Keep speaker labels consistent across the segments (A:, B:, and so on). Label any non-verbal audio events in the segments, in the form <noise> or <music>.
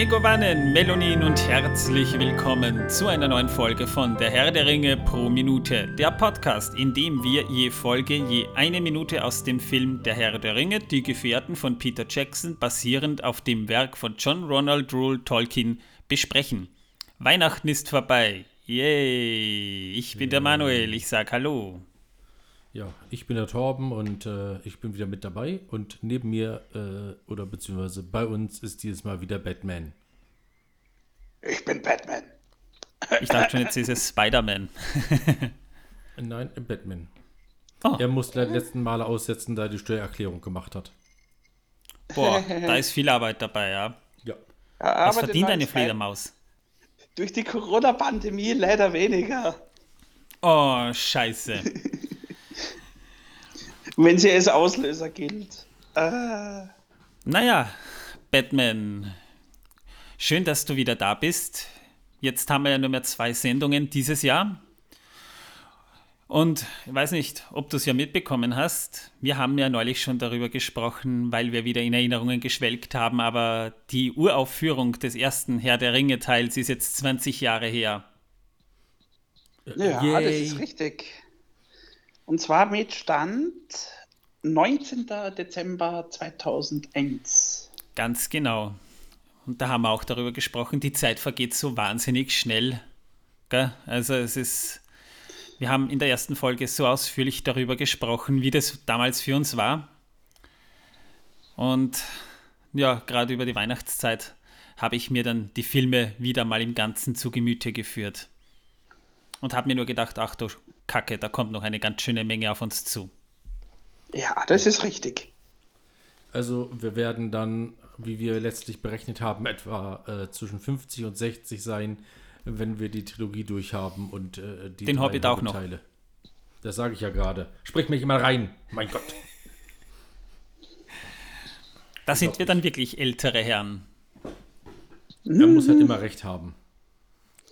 A: Megovanen, Melonin und herzlich willkommen zu einer neuen Folge von Der Herr der Ringe pro Minute, der Podcast, in dem wir je Folge je eine Minute aus dem Film Der Herr der Ringe, die Gefährten von Peter Jackson, basierend auf dem Werk von John Ronald Rule Tolkien, besprechen. Weihnachten ist vorbei. Yay! Ich bin der Manuel, ich sag Hallo.
B: Ja, ich bin der Torben und äh, ich bin wieder mit dabei. Und neben mir, äh, oder beziehungsweise bei uns, ist dieses Mal wieder Batman.
C: Ich bin Batman.
A: Ich dachte schon, jetzt ist es Spider-Man.
B: Nein, Batman.
A: Oh.
B: Er musste die letzten Male aussetzen, da er die Steuererklärung gemacht hat.
A: Boah, <laughs> da ist viel Arbeit dabei, ja.
B: Ja.
C: Ja,
A: Was verdient
C: den
A: eine Fledermaus?
C: Durch die Corona-Pandemie leider weniger.
A: Oh, scheiße.
C: Wenn sie als Auslöser gilt. Äh,
A: Naja, Batman, schön, dass du wieder da bist. Jetzt haben wir ja nur mehr zwei Sendungen dieses Jahr. Und ich weiß nicht, ob du es ja mitbekommen hast. Wir haben ja neulich schon darüber gesprochen, weil wir wieder in Erinnerungen geschwelgt haben, aber die Uraufführung des ersten Herr der Ringe-Teils ist jetzt 20 Jahre her.
C: ja,
B: Yay.
C: das ist richtig. Und zwar mit Stand 19. Dezember 2001.
A: Ganz genau. Und da haben wir auch darüber gesprochen, die Zeit vergeht so wahnsinnig schnell. Gell? Also es ist, wir haben in der ersten Folge so ausführlich darüber gesprochen, wie das damals für uns war. Und ja, gerade über die Weihnachtszeit habe ich mir dann die Filme wieder mal im Ganzen zu Gemüte geführt. Und habe mir nur gedacht, ach du Kacke, da kommt noch eine ganz schöne Menge auf uns zu.
C: Ja, das ist richtig.
B: Also wir werden dann, wie wir letztlich berechnet haben, etwa äh, zwischen 50 und 60 sein, wenn wir die Trilogie durchhaben und äh, die
A: Den
B: drei
A: Hobbit auch noch.
B: Hobbit-Teile. Das sage ich ja gerade. Sprich mich mal rein. Mein Gott. <laughs>
A: Da sind wir dann wirklich ältere Herren.
B: Er muss halt immer recht haben.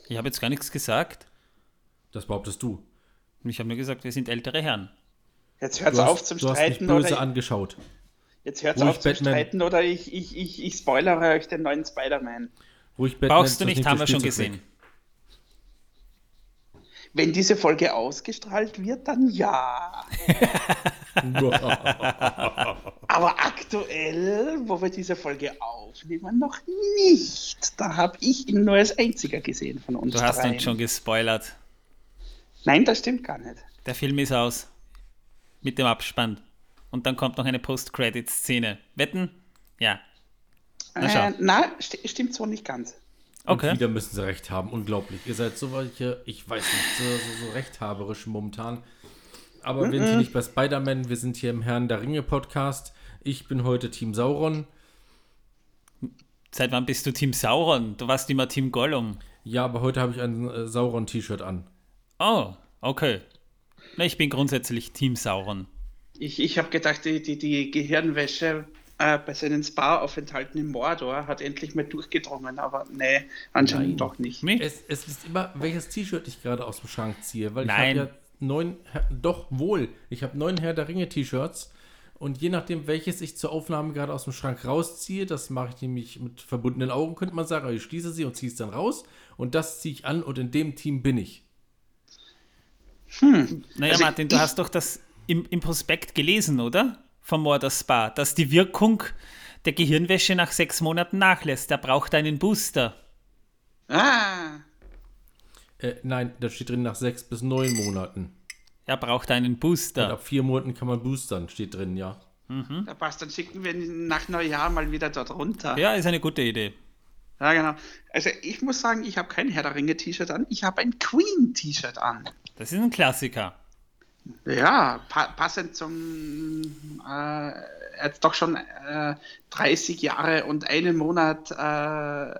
A: Ich habe jetzt gar nichts gesagt.
B: Das behauptest du.
A: Ich habe nur gesagt, wir sind ältere Herren.
C: Jetzt hört's
B: Du hast,
C: auf zum
B: du hast mich
C: Streiten
B: böse
C: oder
B: angeschaut.
C: jetzt hört's
B: Ruhig,
C: auf zum
B: Batman.
C: Streiten oder ich, ich, ich, ich spoilere euch den neuen Spider-Man.
B: Ruhig Batman,
A: Brauchst du nicht, haben wir schon gesehen.
C: Wenn diese Folge ausgestrahlt wird, dann ja. <laughs> Aber aktuell, wo wir diese Folge aufnehmen, noch nicht. Da habe ich ihn nur als einziger gesehen von uns
A: Du hast
C: dreien.
A: uns schon gespoilert.
C: Nein, das stimmt gar nicht.
A: Der Film ist aus. Mit dem Abspann. Und dann kommt noch eine Post-Credit-Szene. Wetten? Ja. Na schau.
C: Äh, na, sti stimmt so nicht ganz.
A: Okay.
B: Und wieder müssen sie recht haben. Unglaublich. Ihr seid so welche, ich weiß nicht, so, so, so rechthaberisch momentan. Aber wir sind hier nicht bei Spider-Man, wir sind hier im Herrn der Ringe Podcast. Ich bin heute Team Sauron.
A: Seit wann bist du Team Sauron? Du warst immer Team Gollum.
B: Ja, aber heute habe ich ein äh, Sauron-T-Shirt an.
A: Oh, okay. Na, ich bin grundsätzlich Team Sauron.
C: Ich, ich habe gedacht, die, die, die Gehirnwäsche äh, bei seinen Spa-Aufenthalten in Mordor hat endlich mal durchgedrungen, aber nee, anscheinend
B: Nein.
C: doch nicht.
B: Es, es ist immer, welches T-Shirt ich gerade aus dem Schrank ziehe, weil
A: Nein.
B: ich habe ja neun, doch wohl, ich habe neun Herr der Ringe T-Shirts und je nachdem, welches ich zur Aufnahme gerade aus dem Schrank rausziehe, das mache ich nämlich mit verbundenen Augen, könnte man sagen, aber ich schließe sie und ziehe es dann raus und das ziehe ich an und in dem Team bin ich.
A: Naja,
C: Also
A: Martin, du hast doch das im, im Prospekt gelesen, oder? Vom Mordor Spa, dass die Wirkung der Gehirnwäsche nach sechs Monaten nachlässt. Der braucht einen Booster.
C: Ah,
B: Äh, nein, da steht drin nach sechs bis neun Monaten.
A: Er braucht einen
B: Und
A: Booster.
B: ab vier Monaten kann man boostern, steht drin, ja.
C: da passt, dann schicken wir ihn nach Neujahr mal wieder dort runter.
A: Ja, ist eine gute Idee.
C: Ja, genau. Also ich muss sagen, ich habe kein Herr der Ringe-T-Shirt an, ich habe ein Queen-T-Shirt an.
A: Das ist ein Klassiker.
C: Ja, pa passend zum äh, jetzt doch schon äh, 30 Jahre und einen Monat äh,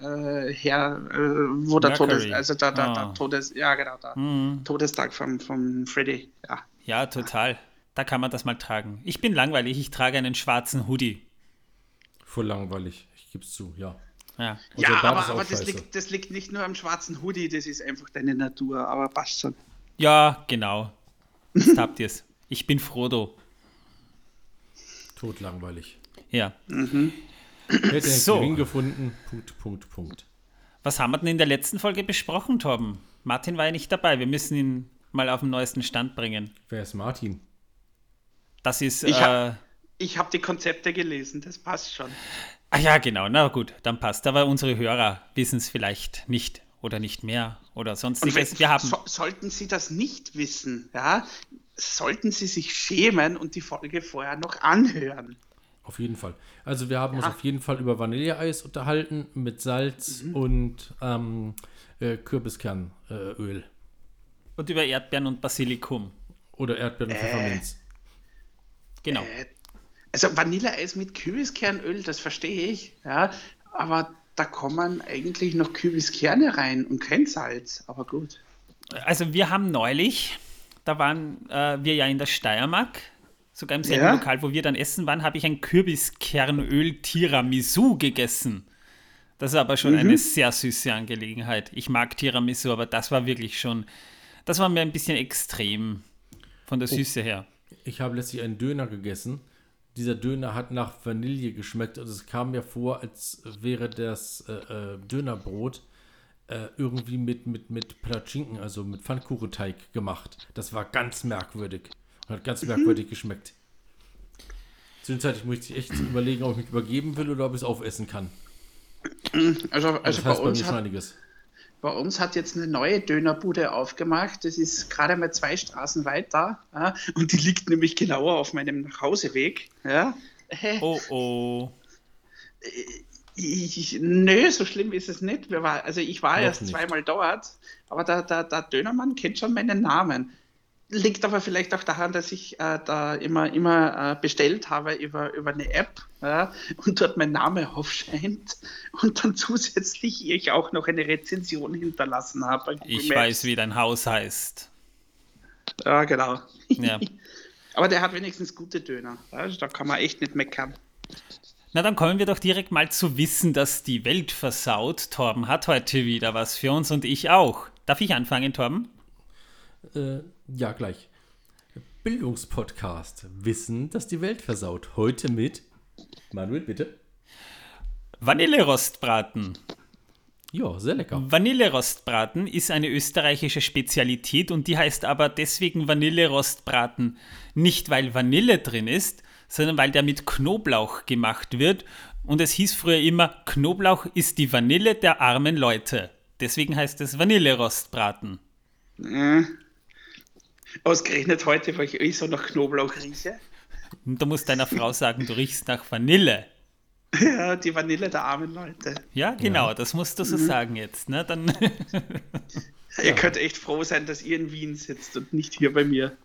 C: äh, her, äh, wo der
A: Mercury.
C: Todes, also der, der,
A: Ah.
C: der Todes, ja genau, der
A: Mhm.
C: Todestag vom, vom Freddy. Ja.
A: Ja, total. Da kann man das mal tragen. Ich bin langweilig, ich trage einen schwarzen Hoodie.
B: Voll langweilig, ich gebe es zu, ja.
A: Ja.
C: Ja, aber, aber das, liegt, das liegt nicht nur am schwarzen Hoodie, das ist einfach deine Natur, aber passt schon.
A: Ja, genau. Jetzt <laughs> habt ihr es. Ich bin Frodo.
B: Totlangweilig.
A: Ja.
B: Hätte
A: So.
B: so. Gewinn gefunden. Punkt, Punkt, Punkt.
A: Was haben wir denn in der letzten Folge besprochen, Torben? Martin war ja nicht dabei. Wir müssen ihn mal auf den neuesten Stand bringen.
B: Wer ist Martin?
A: Das ist.
C: Ich
A: äh,
C: hab- Ich habe die Konzepte gelesen, das passt schon.
A: Ach ja, genau. Na gut, dann passt. Aber unsere Hörer wissen es vielleicht nicht oder nicht mehr oder sonstiges.
C: wenn,
A: Wir haben.
C: so, sollten Sie das nicht wissen, ja, sollten Sie sich schämen und die Folge vorher noch anhören.
B: Auf jeden Fall. Also wir haben uns
C: Ja.
B: auf jeden Fall über Vanilleeis unterhalten mit Salz und ähm, äh, Kürbiskernöl
A: Und über Erdbeeren und Basilikum.
B: oder Erdbeeren und Pfefferminz.
A: Genau.
C: Äh, Also Vanilleeis mit Kürbiskernöl, das verstehe ich, ja, aber da kommen eigentlich noch Kürbiskerne rein und kein Salz, aber gut.
A: Also wir haben neulich, da waren äh, wir ja in der Steiermark, sogar im selben
C: Ja.
A: Lokal, wo wir dann essen waren, habe ich ein Kürbiskernöl Tiramisu gegessen. Das ist aber schon
C: Mhm.
A: eine sehr süße Angelegenheit. Ich mag Tiramisu, aber das war wirklich schon, das war mir ein bisschen extrem von der Süße her.
B: Ich habe letztlich einen Döner gegessen. Dieser Döner hat nach Vanille geschmeckt und es kam mir vor, als wäre das äh, äh, Dönerbrot äh, irgendwie mit, mit, mit Platschinken, also mit Pfannkuchenteig gemacht. Das war ganz merkwürdig und hat ganz merkwürdig geschmeckt. Zwischenzeitlich muss ich echt überlegen, ob ich mich übergeben will oder ob ich es aufessen kann.
C: Also,
B: Also
C: also
B: das
C: bei,
B: heißt bei mir
C: uns
B: schon
C: hat,
B: einiges.
C: Bei uns hat jetzt eine neue Dönerbude aufgemacht. Das ist gerade mal zwei Straßen weiter. Ja, und die liegt nämlich genauer auf meinem Nachhauseweg. Ja. Äh, <laughs>
A: Oh oh.
C: Ich, nö, so schlimm ist es nicht. War, also ich war
B: Noch
C: erst
B: nicht.
C: zweimal dort, aber der, der, der Dönermann kennt schon meinen Namen. Liegt aber vielleicht auch daran, dass ich äh, da immer, immer äh, bestellt habe über, über eine App ja, und dort mein Name aufscheint und dann <laughs> zusätzlich ich auch noch eine Rezension hinterlassen habe.
A: Ich
C: Maps.
A: weiß, wie dein Haus heißt.
C: Ja, genau.
A: Ja. <laughs>
C: aber der hat wenigstens gute Döner. Also da kann man echt nicht meckern.
A: Na, dann kommen wir doch direkt mal zu wissen, dass die Welt versaut. Torben hat heute wieder was für uns und ich auch. Darf ich anfangen, Torben?
B: Äh, ja, gleich. Bildungspodcast. Wissen, dass die Welt versaut. Heute mit Manuel, bitte.
A: Vanillerostbraten.
B: Ja, sehr lecker.
A: Vanillerostbraten ist eine österreichische Spezialität und die heißt aber deswegen Vanillerostbraten nicht, weil Vanille drin ist, sondern weil der mit Knoblauch gemacht wird und es hieß früher immer, Knoblauch ist die Vanille der armen Leute. Deswegen heißt es Vanillerostbraten.
C: Äh. Ausgerechnet heute, weil ich eh so nach Knoblauch rieche.
A: Und du musst deiner Frau sagen, du riechst nach Vanille. <laughs>
C: Ja, die Vanille der armen Leute.
A: Ja, genau, das musst du so sagen jetzt. Ne? Dann <laughs>
C: Ihr könnt echt froh sein, dass ihr in Wien sitzt und nicht hier bei mir.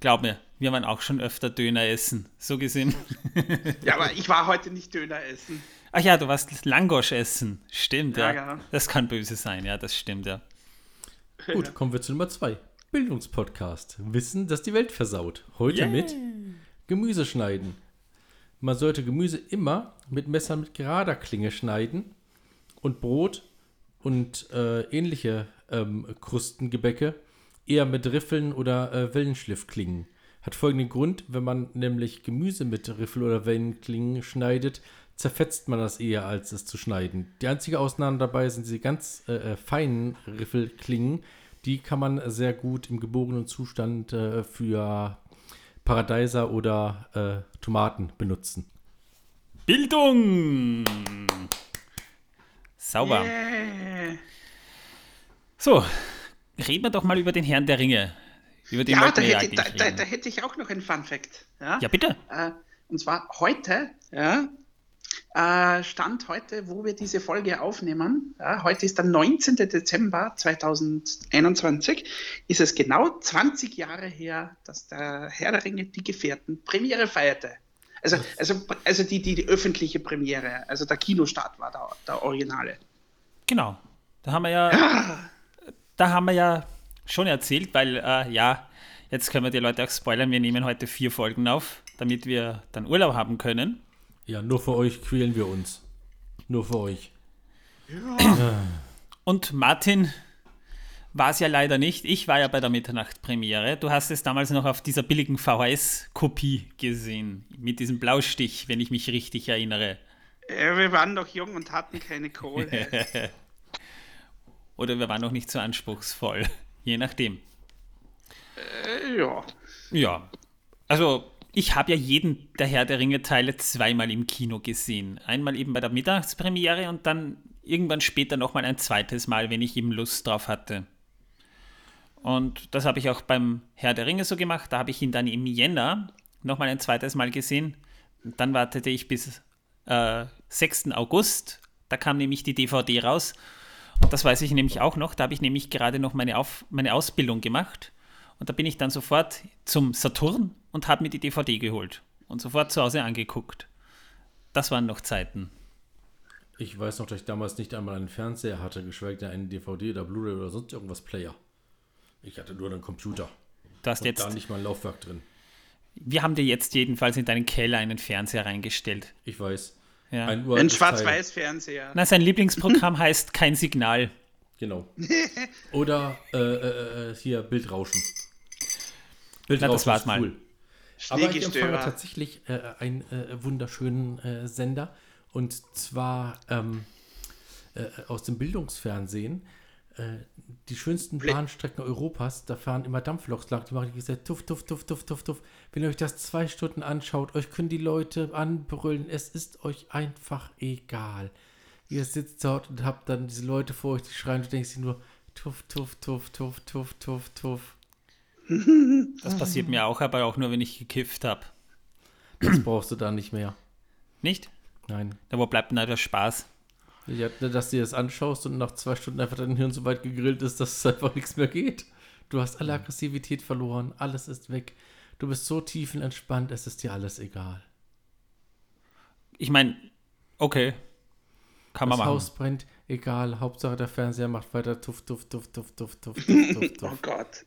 A: glaub mir, wir waren auch schon öfter Döner essen. So gesehen. <laughs>
C: Ja, aber ich war heute nicht Döner essen.
A: Ach ja, du warst Langosch essen. Stimmt, ja.
C: Ja.
A: Das kann böse sein, ja, das stimmt, ja.
B: Gut, kommen wir zu Nummer zwei. Bildungspodcast. Wissen, dass die Welt versaut. Heute
A: Yeah.
B: mit Gemüse schneiden. Man sollte Gemüse immer mit Messern mit gerader Klinge schneiden und Brot und äh, ähnliche ähm, Krustengebäcke eher mit Riffeln oder äh, Wellenschliffklingen. Hat folgenden Grund, wenn man nämlich Gemüse mit Riffel- oder Wellenklingen schneidet, zerfetzt man das eher, als es zu schneiden. Die einzige Ausnahme dabei sind diese ganz äh, äh, feinen Riffelklingen. Die kann man sehr gut im geborenen Zustand äh, für Paradeiser oder äh, Tomaten benutzen.
A: Bildung! Sauber.
C: Yeah.
A: So, reden wir doch mal über den Herrn der Ringe. Über den
C: Ja, da hätte, da, da, da hätte ich auch noch einen Fun Fact. Ja,
A: Ja, bitte.
C: Äh, und zwar heute, ja, Stand heute, wo wir diese Folge aufnehmen, ja, heute ist der 19. Dezember 2021, ist es genau 20 Jahre her, dass der Herr der Ringe, die Gefährten, Premiere feierte. Also, also, also die, die, die öffentliche Premiere, also der Kinostart war der, der Originale.
A: Genau. Da haben wir ja, da haben wir ja schon erzählt, weil äh, ja, jetzt können wir die Leute auch spoilern. Wir nehmen heute vier Folgen auf, damit wir dann Urlaub haben können.
B: Ja, nur für euch quälen wir uns. Nur für euch.
A: Und Martin war es ja leider nicht. Ich war ja bei der Mitternacht-Premiere. Du hast es damals noch auf dieser billigen VHS-Kopie gesehen. Mit diesem Blaustich, wenn ich mich richtig erinnere.
C: Ja, wir waren noch jung und hatten keine Kohle. <laughs>
A: Oder wir waren noch nicht so anspruchsvoll. Je nachdem.
C: äh, ja.
A: Ja. Also, ich habe ja jeden der Herr der Ringe-Teile zweimal im Kino gesehen. Einmal eben bei der Mittagspremiere und dann irgendwann später nochmal ein zweites Mal, wenn ich eben Lust drauf hatte. Und das habe ich auch beim Herr der Ringe so gemacht. Da habe ich ihn dann im Jänner nochmal ein zweites Mal gesehen. Dann wartete ich bis äh, 6. August. Da kam nämlich die DVD raus. Und das weiß ich nämlich auch noch. Da habe ich nämlich gerade noch meine, Auf meine Ausbildung gemacht. Und da bin ich dann sofort zum Saturn und habe mir die DVD geholt. Und sofort zu Hause angeguckt. Das waren noch Zeiten.
B: Ich weiß noch, dass ich damals nicht einmal einen Fernseher hatte, geschweige denn einen DVD oder Blu-ray oder sonst irgendwas Player. Ich hatte nur einen Computer.
A: Du hast
B: Und
A: jetzt,
B: da nicht mal ein Laufwerk drin.
A: wir haben dir jetzt jedenfalls in deinen Keller einen Fernseher reingestellt.
B: Ich weiß.
A: Ja.
B: Ein,
C: Ein. Schwarz-Weiß-Fernseher.
A: Na, sein Lieblingsprogramm <laughs> heißt Kein Signal.
B: Genau. Oder äh, äh, äh, hier Bildrauschen.
A: Na, das war's
B: ist
A: mal.
B: Aber ich empfange tatsächlich äh, einen äh, wunderschönen äh, Sender. Und zwar ähm, äh, aus dem Bildungsfernsehen. Äh, die schönsten
C: Bli-
B: Bahnstrecken Europas, da fahren immer Dampfloks lang. Die machen die gesagt, tuff, tuff, tuff, tuff, tuff, tuff. Wenn ihr euch das zwei Stunden anschaut, euch können die Leute anbrüllen. Es ist euch einfach egal. Ihr sitzt dort und habt dann diese Leute vor euch, die schreien, du denkst dir nur, tuff, tuff, tuff, tuff, tuff, tuff, tuff. <laughs>
A: Das passiert mir auch, aber auch nur, wenn ich gekifft habe.
B: Das brauchst du da nicht mehr.
A: Nicht?
B: Nein.
A: Da wo bleibt denn da der Spaß?
B: Ja, dass du dir das anschaust und nach zwei Stunden einfach dein Hirn so weit gegrillt ist, dass es einfach nichts mehr geht. Du hast alle Aggressivität verloren, alles ist weg. Du bist so tiefenentspannt, es ist dir alles egal.
A: Ich meine, okay. Kann man
B: das
A: machen.
B: Haus brennt, egal. Hauptsache der Fernseher macht weiter tuff, tuff, tuff, tuff, tuff, tuff, tuff, <laughs> tuff,
C: Oh
B: tuff.
C: Gott.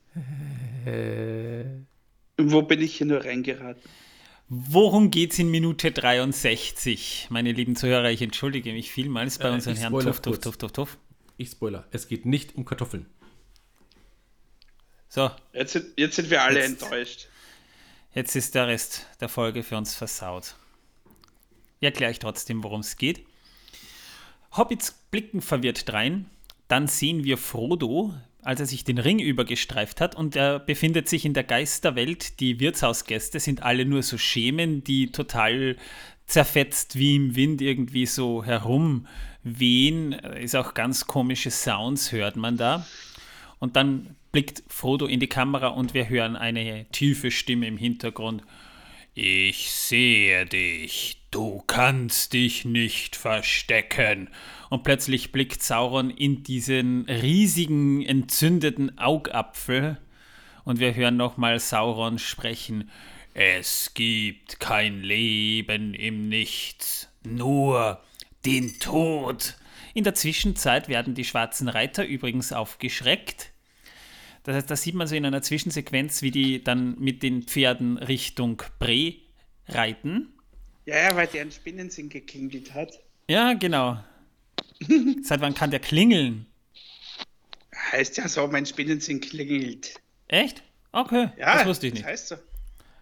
B: Äh,
C: Wo bin ich hier nur reingeraten?
A: Worum geht's in Minute 63? Meine lieben Zuhörer, ich entschuldige mich vielmals bei
B: Äh,
A: unseren
B: spoiler
A: Tuff, Tuff. Tuff, Tuff, Tuff.
B: ich spoiler, es geht nicht um Kartoffeln.
A: So,
C: Jetzt sind, jetzt sind wir alle
A: Jetzt-
C: enttäuscht.
A: jetzt ist der Rest der Folge für uns versaut. Ich erkläre ich trotzdem, worum es geht. Hobbits blicken verwirrt drein. Dann sehen wir Frodo, als er sich den Ring übergestreift hat und er befindet sich in der Geisterwelt. Die Wirtshausgäste sind alle nur so Schemen, die total zerfetzt wie im Wind irgendwie so herumwehen. Ist auch ganz komische Sounds hört man da. Und dann blickt Frodo in die Kamera und wir hören eine tiefe Stimme im Hintergrund. Ich sehe dich, du kannst dich nicht verstecken. Und plötzlich blickt Sauron in diesen riesigen, entzündeten Augapfel und wir hören nochmal Sauron sprechen. Es gibt kein Leben im Nichts, nur den Tod. In der Zwischenzeit werden die schwarzen Reiter übrigens aufgeschreckt. Das heißt, da sieht man so in einer Zwischensequenz, wie die dann mit den Pferden Richtung Bre reiten.
C: Ja, ja, weil der einen Spinnensinn geklingelt hat.
A: Ja, genau. <laughs> Seit wann kann der klingeln?
C: Heißt ja so, mein Spinnensinn klingelt.
A: Echt? Okay,
C: Ja,
A: das wusste ich nicht.
C: Das heißt so.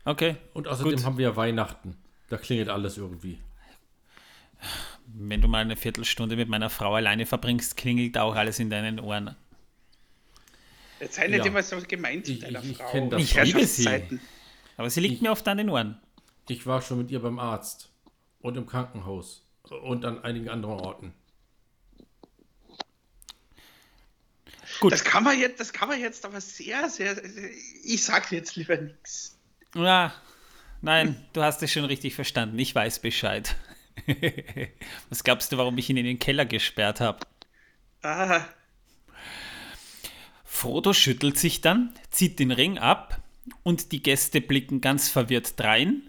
A: Okay,
B: Und außerdem
A: Gut.
B: haben wir ja Weihnachten. Da klingelt alles irgendwie.
A: wenn du mal eine Viertelstunde mit meiner Frau alleine verbringst, klingelt auch alles in deinen Ohren.
C: Jetzt sei nicht
B: Ja.
C: immer so gemeint zu
B: Ich-
C: deiner
B: ich- ich
C: Frau.
B: kenn das.
A: Ich liebe sie. Aber sie liegt mir oft an den Ohren.
B: Ich war schon mit ihr beim Arzt und im Krankenhaus und an einigen anderen Orten.
A: Gut.
C: Das kann man jetzt, das kann man jetzt aber sehr, sehr. Ich sag jetzt lieber nichts.
A: Ja, nein, du hast es schon richtig verstanden. Ich weiß Bescheid. <laughs> Was glaubst du, warum ich ihn in den Keller gesperrt habe?
C: Ah,
A: Frodo schüttelt sich dann, zieht den Ring ab und die Gäste blicken ganz verwirrt drein.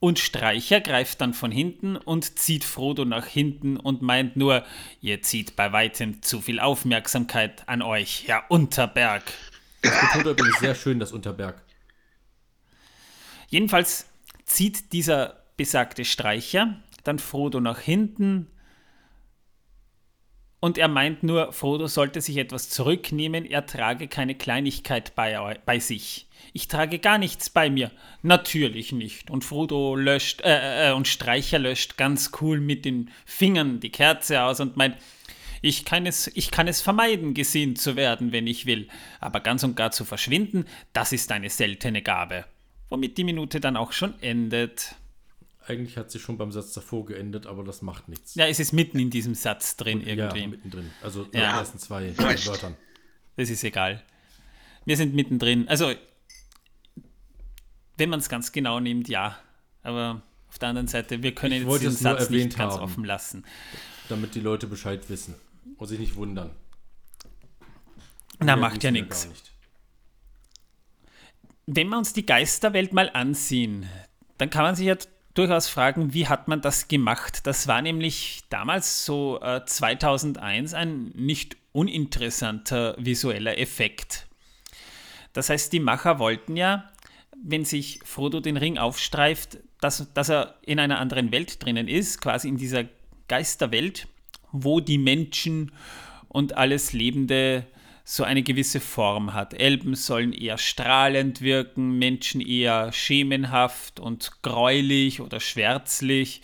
A: Und Streicher greift dann von hinten und zieht Frodo nach hinten und meint nur, ihr zieht bei weitem zu viel Aufmerksamkeit an euch, Herr Unterberg.
B: Das betont übrigens sehr schön, das Unterberg.
A: Jedenfalls zieht dieser besagte Streicher dann Frodo nach hinten Und er meint nur, Frodo sollte sich etwas zurücknehmen, er trage keine Kleinigkeit bei, bei sich. Ich trage gar nichts bei mir. Natürlich nicht. Und Frodo löscht, äh, äh, und Streicher löscht ganz cool mit den Fingern die Kerze aus und meint, ich kann, es, ich kann es vermeiden, gesehen zu werden, wenn ich will, aber ganz und gar zu verschwinden, das ist eine seltene Gabe. Womit die Minute dann auch schon endet.
B: Eigentlich hat sie schon beim Satz davor geendet, aber das macht nichts.
A: Ja, es ist mitten in diesem Satz drin
B: Und,
A: irgendwie.
B: Ja, mittendrin. Also
A: Ja.
B: ja. ersten zwei. Wörtern.
A: Das ist egal. Wir sind mittendrin. Also, wenn man es ganz genau nimmt, ja. Aber auf der anderen Seite, wir können
B: Ich
A: jetzt diesen Satz nicht ganz
B: haben.
A: offen lassen.
B: Damit die Leute Bescheid wissen. Und sich nicht wundern.
A: Na, macht ja nichts. Wenn wir uns die Geisterwelt mal ansehen, dann kann man sich ja durchaus fragen, wie hat man das gemacht? Das war nämlich damals so äh, 2001 ein nicht uninteressanter visueller Effekt. Das heißt, die Macher wollten ja, wenn sich Frodo den Ring aufstreift, dass, dass er in einer anderen Welt drinnen ist, quasi in dieser Geisterwelt, wo die Menschen und alles Lebende so eine gewisse Form hat. Elben sollen eher strahlend wirken, Menschen eher schemenhaft und gräulich oder schwärzlich.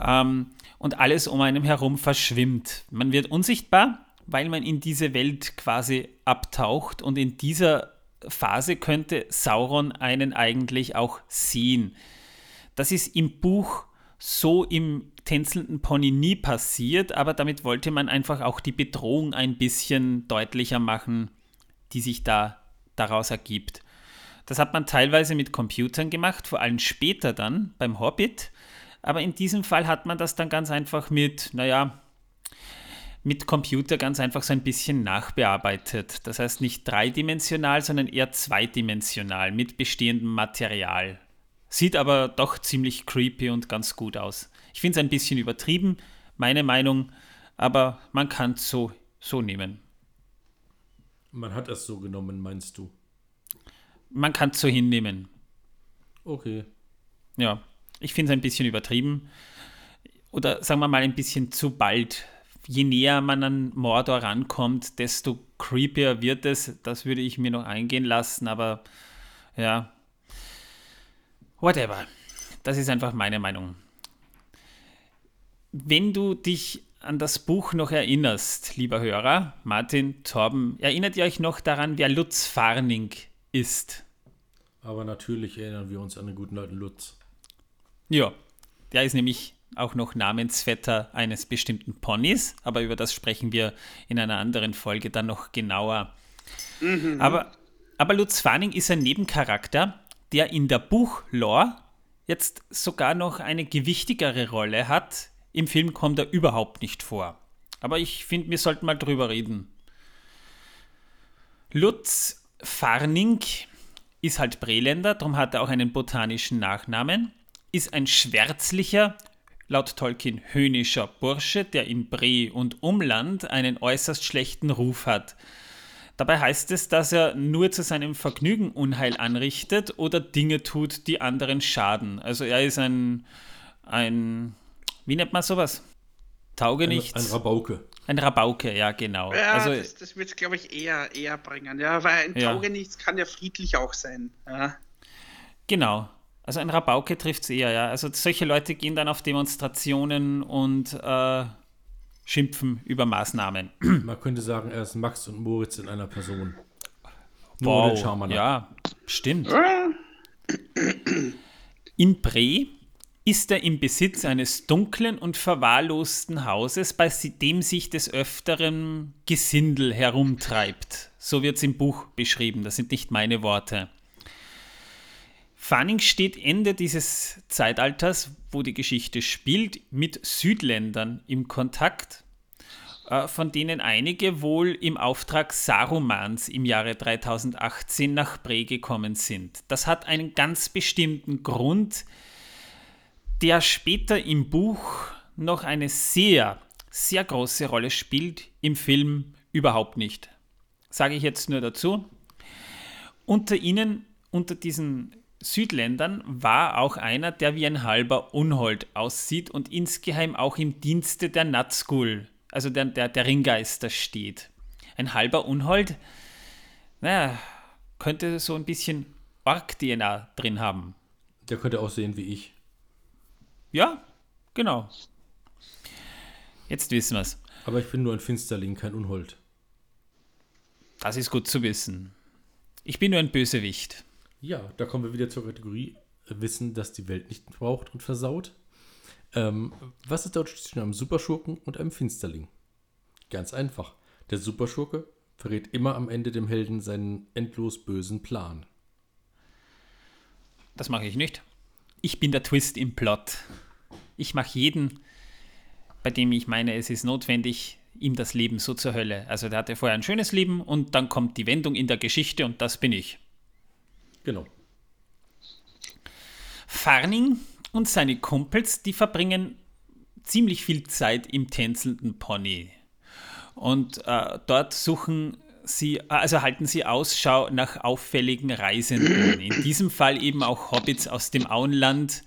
A: Ähm, und alles um einem herum verschwimmt. Man wird unsichtbar, weil man in diese Welt quasi abtaucht und in dieser Phase könnte Sauron einen eigentlich auch sehen. Das ist im Buch so im tänzelnden Pony nie passiert, aber damit wollte man einfach auch die Bedrohung ein bisschen deutlicher machen, die sich da daraus ergibt. Das hat man teilweise mit Computern gemacht, vor allem später dann beim Hobbit, aber in diesem Fall hat man das dann ganz einfach mit, naja, mit Computer ganz einfach so ein bisschen nachbearbeitet. Das heißt nicht dreidimensional, sondern eher zweidimensional mit bestehendem Material. Sieht aber doch ziemlich creepy und ganz gut aus. Ich finde es ein bisschen übertrieben, meine Meinung, aber man kann es so, so nehmen.
B: Man hat es so genommen, meinst du?
A: Man kann es so hinnehmen.
B: Okay.
A: Ja, ich finde es ein bisschen übertrieben. Oder sagen wir mal ein bisschen zu bald. Je näher man an Mordor rankommt, desto creepier wird es. Das würde ich mir noch eingehen lassen, aber ja. Whatever. Das ist einfach meine Meinung. Wenn du dich an das Buch noch erinnerst, lieber Hörer, Martin, Torben, erinnert ihr euch noch daran, wer Lutz Farning ist?
B: Aber natürlich erinnern wir uns an den guten alten Lutz.
A: Ja, der ist nämlich auch noch Namensvetter eines bestimmten Ponys, aber über das sprechen wir in einer anderen Folge dann noch genauer. Aber, aber Lutz Fanning ist ein Nebencharakter, der in der Buchlore jetzt sogar noch eine gewichtigere Rolle hat. Im Film kommt er überhaupt nicht vor. Aber ich finde, wir sollten mal drüber reden. Lutz Farning ist halt Breländer, darum hat er auch einen botanischen Nachnamen, ist ein schwärzlicher, laut Tolkien höhnischer Bursche, der in Bre und Umland einen äußerst schlechten Ruf hat. Dabei heißt es, dass er nur zu seinem Vergnügen Unheil anrichtet oder Dinge tut, die anderen schaden. Also er ist ein, ein wie nennt man sowas?
B: Ein,
A: Taugenichts?
B: ein Rabauke.
A: Ein Rabauke, ja genau.
C: Ja,
A: also,
C: das, das wird es, glaube ich, eher, eher bringen. Ja, weil ein
A: Ja.
C: Taugenichts kann ja friedlich auch sein. Ja.
A: Genau. Also ein Rabauke trifft es eher, ja. Also solche Leute gehen dann auf Demonstrationen und äh, schimpfen über Maßnahmen. <clears throat>
B: Man könnte sagen, er ist Max und Moritz in einer Person. Nur den Charmander.
A: ja, stimmt. In Bre ist er im Besitz eines dunklen und verwahrlosten Hauses, bei dem sich des Öfteren Gesindel herumtreibt. So wird es im Buch beschrieben, das sind nicht meine Worte. Fanning steht Ende dieses Zeitalters, wo die Geschichte spielt, mit Südländern im Kontakt, äh, von denen einige wohl im Auftrag Sarumans im Jahre 3018 nach Bre gekommen sind. Das hat einen ganz bestimmten Grund, der später im Buch noch eine sehr, sehr große Rolle spielt, im Film überhaupt nicht. Sage ich jetzt nur dazu. Unter ihnen, unter diesen Südländern, war auch einer, der wie ein halber Unhold aussieht und insgeheim auch im Dienste der Nazgul also der, der, der Ringgeister steht. Ein halber Unhold, naja, könnte so ein bisschen Ork-DNA drin haben.
B: Der könnte aussehen wie ich.
A: Ja, genau. Jetzt wissen wir es.
B: Aber ich bin nur ein Finsterling, kein Unhold.
A: Das ist gut zu wissen. Ich bin nur ein Bösewicht.
B: Ja, da kommen wir wieder zur Kategorie äh, Wissen, dass die Welt nicht braucht und versaut. Ähm, was ist der Unterschied zwischen einem Superschurken und einem Finsterling? Ganz einfach. Der Superschurke verrät immer am Ende dem Helden seinen endlos bösen Plan.
A: Das mache ich nicht. Ich bin der Twist im Plot. Ich mache jeden, bei dem ich meine, es ist notwendig, ihm das Leben so zur Hölle. Also der hatte vorher ein schönes Leben und dann kommt die Wendung in der Geschichte und das bin ich.
B: Genau.
A: Farning und seine Kumpels, die verbringen ziemlich viel Zeit im tänzelnden Pony. Und äh, dort suchen sie, also halten sie Ausschau nach auffälligen Reisenden. In diesem Fall eben auch Hobbits aus dem Auenland.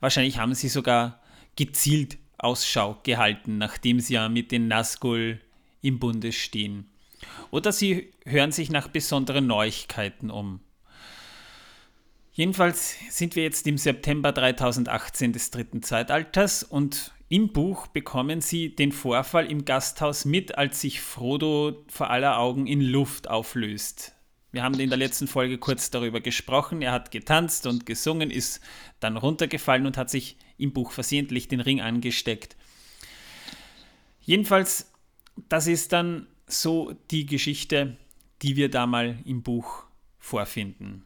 A: Wahrscheinlich haben sie sogar gezielt Ausschau gehalten, nachdem sie ja mit den Nazgul im Bunde stehen. Oder sie hören sich nach besonderen Neuigkeiten um. Jedenfalls sind wir jetzt im September 3018 des dritten Zeitalters und im Buch bekommen sie den Vorfall im Gasthaus mit, als sich Frodo vor aller Augen in Luft auflöst. Wir haben in der letzten Folge kurz darüber gesprochen. Er hat getanzt und gesungen, ist dann runtergefallen und hat sich im Buch versehentlich den Ring angesteckt. Jedenfalls, das ist dann so die Geschichte, die wir da mal im Buch vorfinden.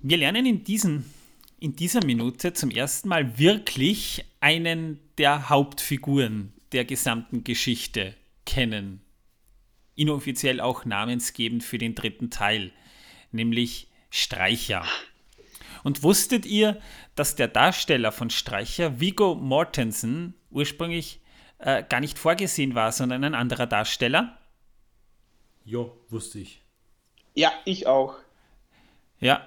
A: Wir lernen in, diesen, in dieser Minute zum ersten Mal wirklich einen der Hauptfiguren der gesamten Geschichte kennen. Inoffiziell auch namensgebend für den dritten Teil, nämlich Streicher. Und wusstet ihr, dass der Darsteller von Streicher, Vigo Mortensen, ursprünglich äh, gar nicht vorgesehen war, sondern ein anderer Darsteller?
B: Ja, wusste ich.
C: Ja, ich auch.
A: Ja,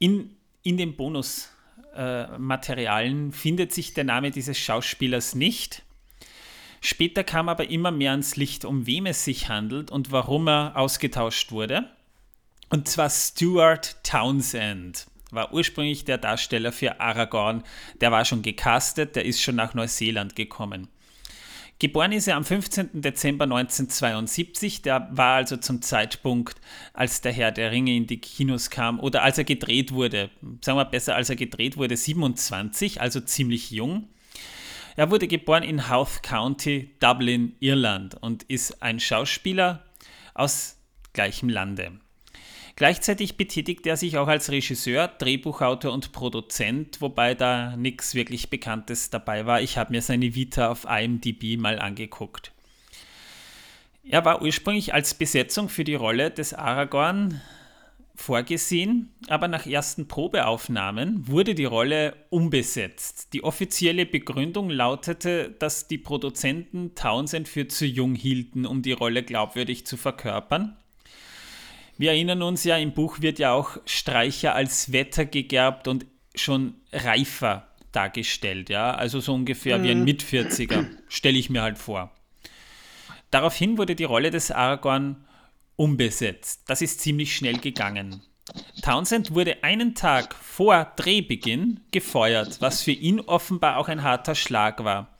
A: in, in den Bonusmaterialien äh, findet sich der Name dieses Schauspielers nicht. Später kam aber immer mehr ans Licht, um wem es sich handelt und warum er ausgetauscht wurde. Und zwar Stuart Townsend war ursprünglich der Darsteller für Aragorn. Der war schon gecastet, der ist schon nach Neuseeland gekommen. Geboren ist er am 15. Dezember 1972. Der war also zum Zeitpunkt, als der Herr der Ringe in die Kinos kam oder als er gedreht wurde, sagen wir besser, als er gedreht wurde, 27, also ziemlich jung. Er wurde geboren in Howth County, Dublin, Irland und ist ein Schauspieler aus gleichem Lande. Gleichzeitig betätigt er sich auch als Regisseur, Drehbuchautor und Produzent, wobei da nichts wirklich Bekanntes dabei war. Ich habe mir seine Vita auf IMDb mal angeguckt. Er war ursprünglich als Besetzung für die Rolle des Aragorn vorgesehen, aber nach ersten Probeaufnahmen wurde die Rolle umbesetzt. Die offizielle Begründung lautete, dass die Produzenten Townsend für zu jung hielten, um die Rolle glaubwürdig zu verkörpern. Wir erinnern uns ja, im Buch wird ja auch Streicher als Wetter gegerbt und schon reifer dargestellt, ja, also so ungefähr mhm. wie ein mhm. Mit-40er, stelle ich mir halt vor. Daraufhin wurde die Rolle des Aragorn umbesetzt. Das ist ziemlich schnell gegangen. Townsend wurde einen Tag vor Drehbeginn gefeuert, was für ihn offenbar auch ein harter Schlag war.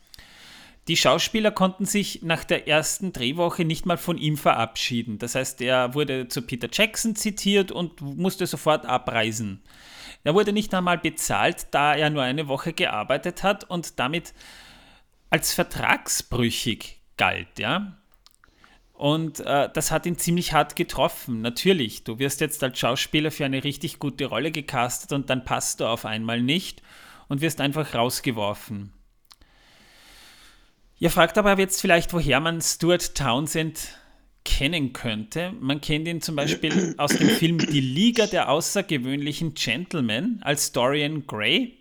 A: Die Schauspieler konnten sich nach der ersten Drehwoche nicht mal von ihm verabschieden. Das heißt, er wurde zu Peter Jackson zitiert und musste sofort abreisen. Er wurde nicht einmal bezahlt, da er nur eine Woche gearbeitet hat und damit als vertragsbrüchig galt, ja. Und äh, das hat ihn ziemlich hart getroffen. Natürlich, du wirst jetzt als Schauspieler für eine richtig gute Rolle gecastet und dann passt du auf einmal nicht und wirst einfach rausgeworfen. Ihr fragt aber jetzt vielleicht, woher man Stuart Townsend kennen könnte. Man kennt ihn zum Beispiel <clears throat> aus dem Film Die Liga der außergewöhnlichen Gentlemen als Dorian Gray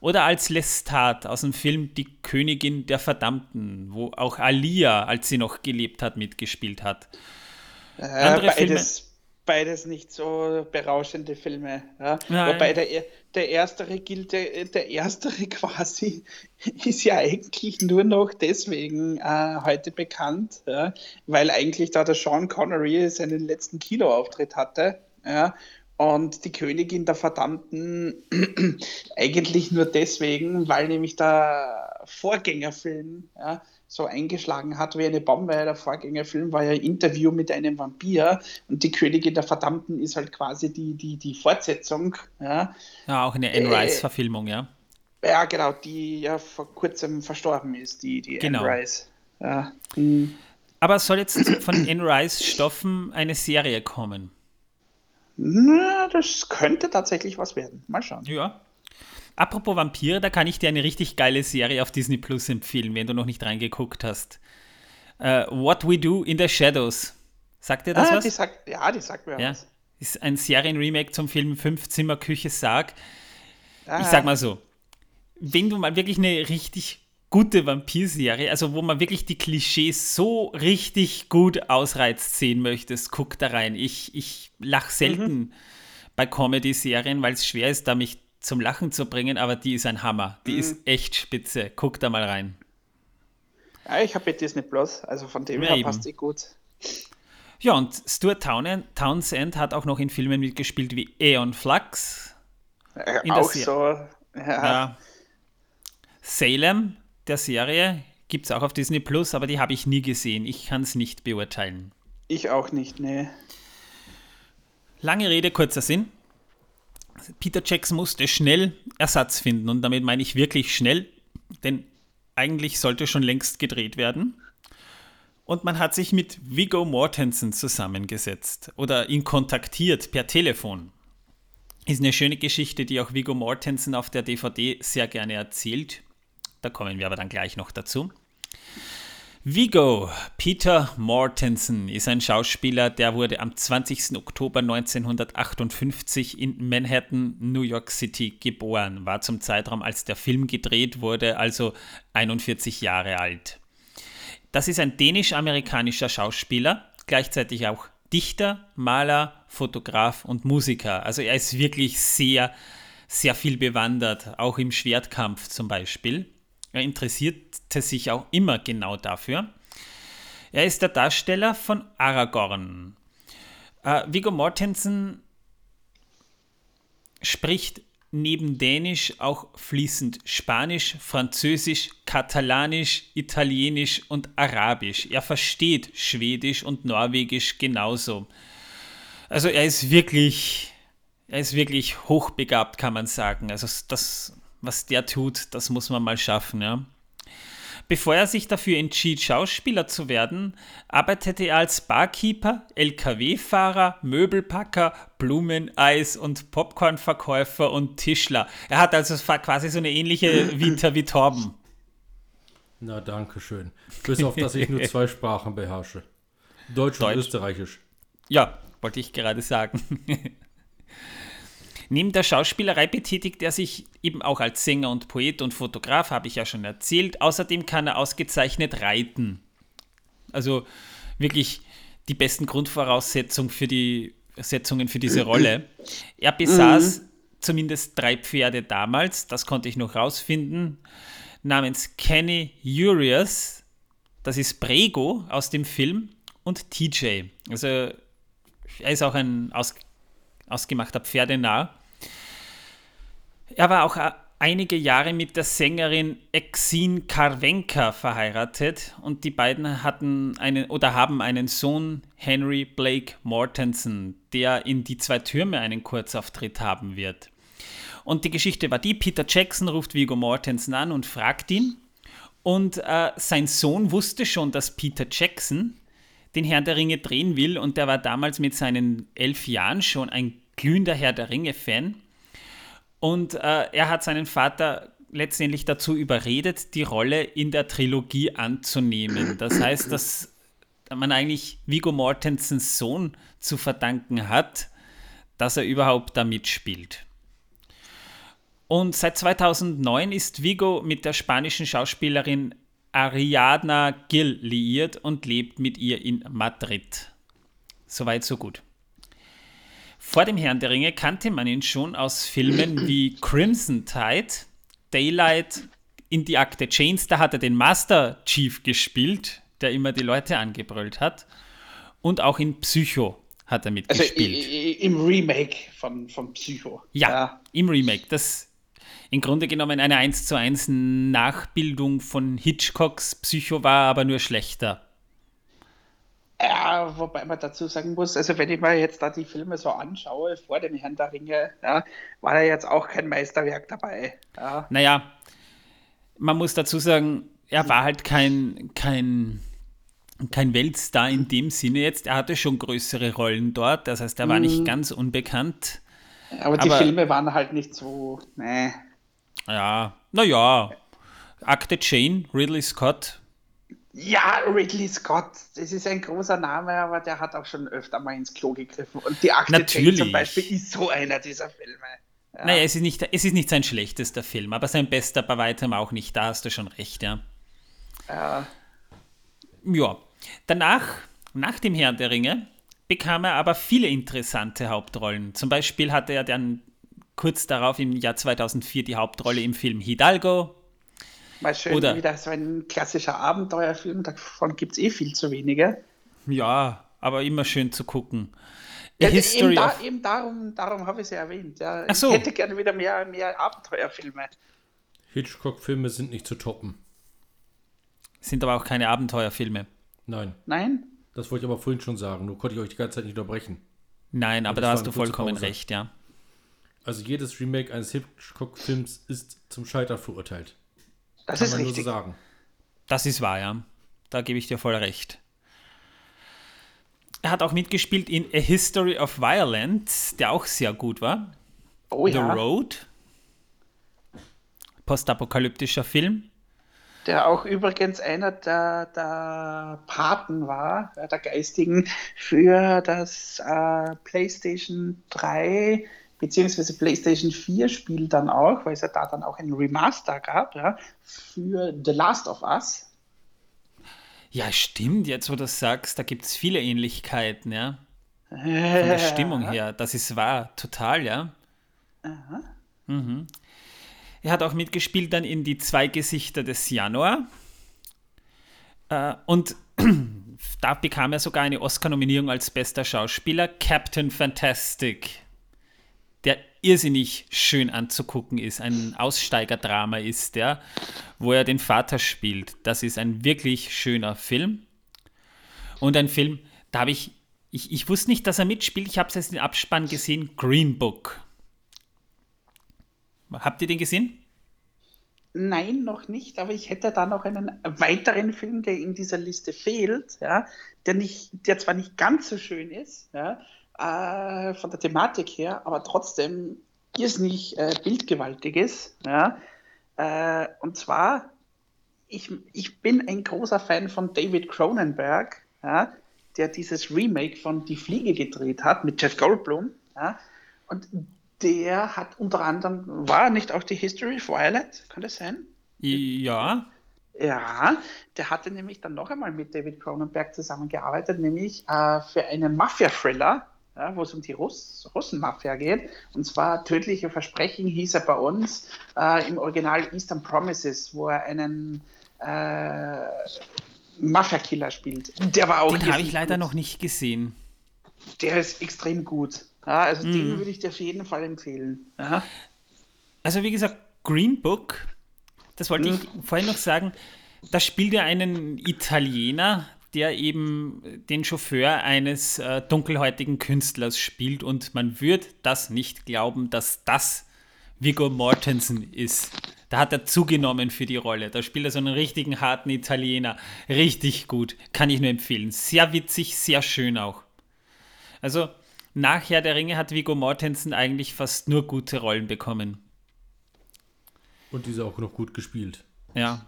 A: oder als Lestat aus dem Film Die Königin der Verdammten, wo auch Alia, als sie noch gelebt hat, mitgespielt hat.
C: Äh, Andere beides, beides nicht so berauschende Filme. Ja? Wobei der, der erstere gilt, der, der erstere <laughs> quasi ist ja eigentlich nur noch deswegen äh, heute bekannt, ja? weil eigentlich da der Sean Connery seinen letzten Kinoauftritt hatte. Ja? Und die Königin der Verdammten <clears throat> eigentlich nur deswegen, weil nämlich der Vorgängerfilm ja, so eingeschlagen hat wie eine Bombe. Der Vorgängerfilm war ja Interview mit einem Vampir und die Königin der Verdammten ist halt quasi die, die, die Fortsetzung. Ja,
A: ja auch eine Anne äh, Rice-Verfilmung, ja.
C: Ja, genau, die ja vor kurzem verstorben ist, die, die
A: genau.
C: Anne Rice. Ja.
A: Mhm. Aber soll jetzt von Anne Rice Stoffen eine Serie kommen?
C: Na, das könnte tatsächlich was werden. Mal schauen.
A: Ja, Apropos Vampire, da kann ich dir eine richtig geile Serie auf Disney Plus empfehlen, wenn du noch nicht reingeguckt hast. Uh, What We Do in the Shadows. Sagt dir das ah, was?
C: Die sagt, ja, die sagt mir
A: ja.
C: was.
A: Ist ein Serienremake zum Film Fünf Zimmer Küche Sarg. Ah. Ich sag mal so, wenn du mal wirklich eine richtig gute Vampirserie, also wo man wirklich die Klischees so richtig gut ausreizt sehen möchtest, guck da rein. Ich, ich lach selten mhm. bei Comedy-Serien, weil es schwer ist, da mich zum Lachen zu bringen, aber die ist ein Hammer. Die mhm. ist echt spitze. Guck da mal rein.
C: Ja, ich habe Disney Plus, also von dem ja, her eben. passt die gut.
A: Ja, und Stuart Townsend hat auch noch in Filmen mitgespielt wie Aeon Flux.
C: Äh, auch so. Ja. ja.
A: Salem, der Serie, gibt es auch auf Disney Plus, aber die habe ich nie gesehen. Ich kann es nicht beurteilen.
C: Ich auch nicht, nee.
A: Lange Rede, kurzer Sinn. Peter Jackson musste schnell Ersatz finden und damit meine ich wirklich schnell, denn eigentlich sollte schon längst gedreht werden. Und man hat sich mit Viggo Mortensen zusammengesetzt oder ihn kontaktiert per Telefon. Ist eine schöne Geschichte, die auch Viggo Mortensen auf der DVD sehr gerne erzählt. Da kommen wir aber dann gleich noch dazu. Vigo, Peter Mortensen, ist ein Schauspieler, der wurde am 20. Oktober 1958 in Manhattan, New York City geboren, war zum Zeitraum, als der Film gedreht wurde, also 41 Jahre alt. Das ist ein dänisch-amerikanischer Schauspieler, gleichzeitig auch Dichter, Maler, Fotograf und Musiker. Also er ist wirklich sehr, sehr viel bewandert, auch im Schwertkampf zum Beispiel. Er interessierte sich auch immer genau dafür. Er ist der Darsteller von Aragorn. Äh, Viggo Mortensen spricht neben Dänisch auch fließend Spanisch, Französisch, Katalanisch, Italienisch und Arabisch. Er versteht Schwedisch und Norwegisch genauso. Also er ist wirklich, er ist wirklich hochbegabt, kann man sagen. Also das was der tut, das muss man mal schaffen, ja. Bevor er sich dafür entschied, Schauspieler zu werden, arbeitete er als Barkeeper, LKW-Fahrer, Möbelpacker, Blumeneis- und Popcornverkäufer und Tischler. Er hat also quasi so eine ähnliche Vita <clears throat> wie Torben.
B: Na, danke schön. Bis auf, dass ich nur <laughs> zwei Sprachen beherrsche. Deutsch, Deutsch. und Österreichisch.
A: Ja, wollte ich gerade sagen. <laughs> Neben der Schauspielerei betätigt er sich eben auch als Sänger und Poet und Fotograf, habe ich ja schon erzählt. Außerdem kann er ausgezeichnet reiten. Also wirklich die besten Grundvoraussetzungen für die Setzungen für diese Rolle. Er besaß mhm. zumindest drei Pferde damals, das konnte ich noch rausfinden, namens Kenny Urias, das ist Prego aus dem Film, und TJ. Also er ist auch ein aus, ausgemachter Pferdenarr. Er war auch äh, einige Jahre mit der Sängerin Exin Karwenka verheiratet und die beiden hatten einen oder haben einen Sohn, Henry Blake Mortensen, der in Die zwei Türme einen Kurzauftritt haben wird. Und die Geschichte war die, Peter Jackson ruft Vigo Mortensen an und fragt ihn. Und äh, sein Sohn wusste schon, dass Peter Jackson den Herrn der Ringe drehen will und der war damals mit seinen elf Jahren schon ein glühender Herr der Ringe-Fan. Und äh, er hat seinen Vater letztendlich dazu überredet, die Rolle in der Trilogie anzunehmen. Das heißt, dass man eigentlich Vigo Mortensens Sohn zu verdanken hat, dass er überhaupt da mitspielt. Und seit 2009 ist Vigo mit der spanischen Schauspielerin Ariadna Gil liiert und lebt mit ihr in Madrid. Soweit, so gut. Vor dem Herrn der Ringe kannte man ihn schon aus Filmen <clears throat> wie Crimson Tide, Daylight, in die Akte Chains, da hat er den Master Chief gespielt, der immer die Leute angebrüllt hat. Und auch in Psycho hat er mitgespielt.
C: Also im Remake von, von Psycho.
A: Ja, ja, im Remake. Das im Grunde genommen eine 1 zu 1 Nachbildung von Hitchcocks Psycho war, aber nur schlechter.
C: Ja, wobei man dazu sagen muss, also wenn ich mir jetzt da die Filme so anschaue, vor dem Herrn der Ringe, ja, war da jetzt auch kein Meisterwerk dabei. Ja.
A: Naja, man muss dazu sagen, er war halt kein, kein, kein Weltstar in dem Sinne jetzt. Er hatte schon größere Rollen dort, das heißt, er war mhm. nicht ganz unbekannt.
C: Aber die Aber, Filme waren halt nicht so, ne.
A: Ja, naja. Akte Jane, Ridley Scott.
C: Ja, Ridley Scott, das ist ein großer Name, aber der hat auch schon öfter mal ins Klo gegriffen. Und die Akte Natürlich. Zum Beispiel ist so einer dieser Filme.
A: Ja. Naja, es ist, nicht, es ist nicht sein schlechtester Film, aber sein bester bei weitem auch nicht. Da hast du schon recht, ja. Ja. Ja. Danach, nach dem Herrn der Ringe, bekam er aber viele interessante Hauptrollen. Zum Beispiel hatte er dann kurz darauf im Jahr 2004 die Hauptrolle im Film Hidalgo.
C: Mal schön Oder, wieder so ein klassischer Abenteuerfilm, davon gibt es eh viel zu wenige.
A: Ja, aber immer schön zu gucken.
C: Ja, eben, da, eben, darum, darum habe ich sie erwähnt. Ja.
A: Ach so.
C: Ich hätte gerne wieder mehr, mehr Abenteuerfilme.
B: Hitchcock-Filme sind nicht zu toppen.
A: Sind aber auch keine Abenteuerfilme.
B: Nein.
C: Nein?
B: Das wollte ich aber vorhin schon sagen. Nur konnte ich euch die ganze Zeit nicht unterbrechen.
A: Nein, aber da hast du vollkommen Pause. recht, ja.
B: Also jedes Remake eines Hitchcock-Films ist zum Scheitern verurteilt.
C: Das Kann ist man richtig.
B: Nur so sagen.
A: Das ist wahr, ja. Da gebe ich dir voll recht. Er hat auch mitgespielt in A History of Violence, der auch sehr gut war.
C: Oh
A: The
C: ja.
A: Road. Postapokalyptischer Film.
C: Der auch übrigens einer der, der Paten war, der Geistigen, für das äh, PlayStation 3 bzw. PlayStation 4 Spiel dann auch, weil es ja da dann auch ein Remaster gab, ja, für The Last of Us.
A: Ja, stimmt, jetzt wo du das sagst, da gibt es viele Ähnlichkeiten, ja. Von der Stimmung her, <laughs> das ist wahr, total, ja. Aha. Mhm. Er hat auch mitgespielt dann in die zwei Gesichter des Januar. Äh, und <clears throat> da bekam er sogar eine Oscar-Nominierung als bester Schauspieler, Captain Fantastic, irrsinnig schön anzugucken ist, ein Aussteigerdrama ist, ja, wo er den Vater spielt. Das ist ein wirklich schöner Film. Und ein Film, da habe ich, ich, ich wusste nicht, dass er mitspielt, ich habe es jetzt im Abspann gesehen, Green Book. Habt ihr den gesehen?
C: Nein, noch nicht, aber ich hätte da noch einen weiteren Film, der in dieser Liste fehlt, ja, der, nicht, der zwar nicht ganz so schön ist, ja, äh, von der Thematik her, aber trotzdem irrsinnig äh, bildgewaltig ist. Ja? Äh, und zwar, ich, ich bin ein großer Fan von David Cronenberg, ja? der dieses Remake von Die Fliege gedreht hat mit Jeff Goldblum. Ja? Und der hat unter anderem, war nicht auch die History of Violet? Kann das sein?
A: Ja.
C: Ja, der hatte nämlich dann noch einmal mit David Cronenberg zusammengearbeitet, nämlich äh, für einen Mafia-Thriller, ja, wo es um die Russ Russenmafia geht. Und zwar Tödliche Versprechen hieß er bei uns äh, im Original Eastern Promises, wo er einen äh, Mafia-Killer spielt.
A: Der war auch. Den habe ich leider gut. noch nicht gesehen.
C: Der ist extrem gut. Ja, also mhm. den würde ich dir auf jeden Fall empfehlen. Ja.
A: Also wie gesagt, Green Book, das wollte mhm. ich vorhin noch sagen, da spielt er einen Italiener, der eben den Chauffeur eines äh, dunkelhäutigen Künstlers spielt und man wird das nicht glauben, dass das Viggo Mortensen ist. Da hat er zugenommen für die Rolle. Da spielt er so einen richtigen harten Italiener. Richtig gut. Kann ich nur empfehlen. Sehr witzig, sehr schön auch. Also, nachher der Ringe hat Viggo Mortensen eigentlich fast nur gute Rollen bekommen.
B: Und diese auch noch gut gespielt.
A: Ja,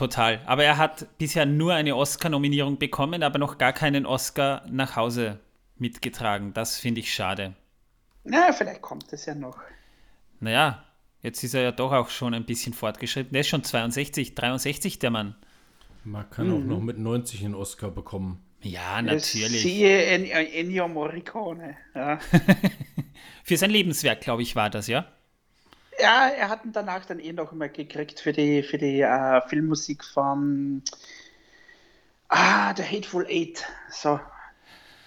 A: Total. Aber er hat bisher nur eine Oscar-Nominierung bekommen, aber noch gar keinen Oscar nach Hause mitgetragen. Das finde ich schade.
C: Na, vielleicht kommt es ja noch.
A: Naja, jetzt ist er ja doch auch schon ein bisschen fortgeschritten. Der ist schon 62, 63, der Mann.
B: Man kann mhm. auch noch mit 90 einen Oscar bekommen.
A: Ja, natürlich.
C: Siehe Ennio Morricone. Ja. <laughs>
A: für sein Lebenswerk, glaube ich, war das, ja?
C: Ja, er hat ihn danach dann eh noch mal gekriegt für die, für die äh, Filmmusik von ah, The Hateful Eight. So,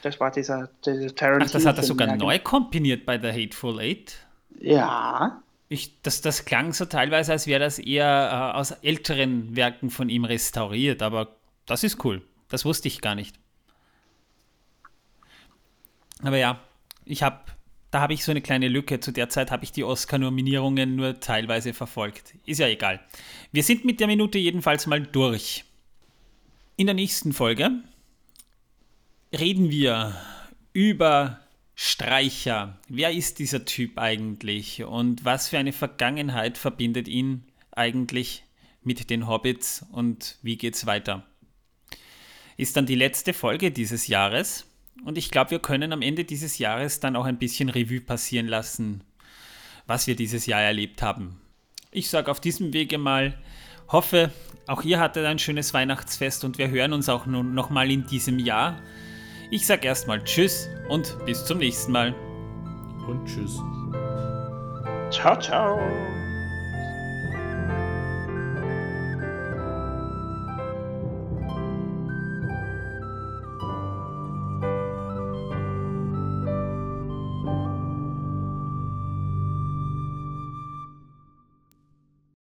C: das war dieser, dieser
A: Tarantino. Ach, das hat er sogar ja, neu komponiert bei The Hateful Eight?
C: Ja.
A: Ich, das, das klang so teilweise, als wäre das eher äh, aus älteren Werken von ihm restauriert, aber das ist cool. Das wusste ich gar nicht. Aber ja, ich habe, da habe ich so eine kleine Lücke. Zu der Zeit habe ich die Oscar-Nominierungen nur teilweise verfolgt. Ist ja egal. Wir sind mit der Minute jedenfalls mal durch. In der nächsten Folge reden wir über Streicher. Wer ist dieser Typ eigentlich und was für eine Vergangenheit verbindet ihn eigentlich mit den Hobbits und wie geht's weiter? Ist dann die letzte Folge dieses Jahres und ich glaube, wir können am Ende dieses Jahres dann auch ein bisschen Revue passieren lassen, was wir dieses Jahr erlebt haben. Ich sage auf diesem Wege mal, hoffe, auch ihr hattet ein schönes Weihnachtsfest und wir hören uns auch nun nochmal in diesem Jahr. Ich sage erstmal Tschüss und bis zum nächsten Mal.
B: Und Tschüss.
C: Ciao, ciao.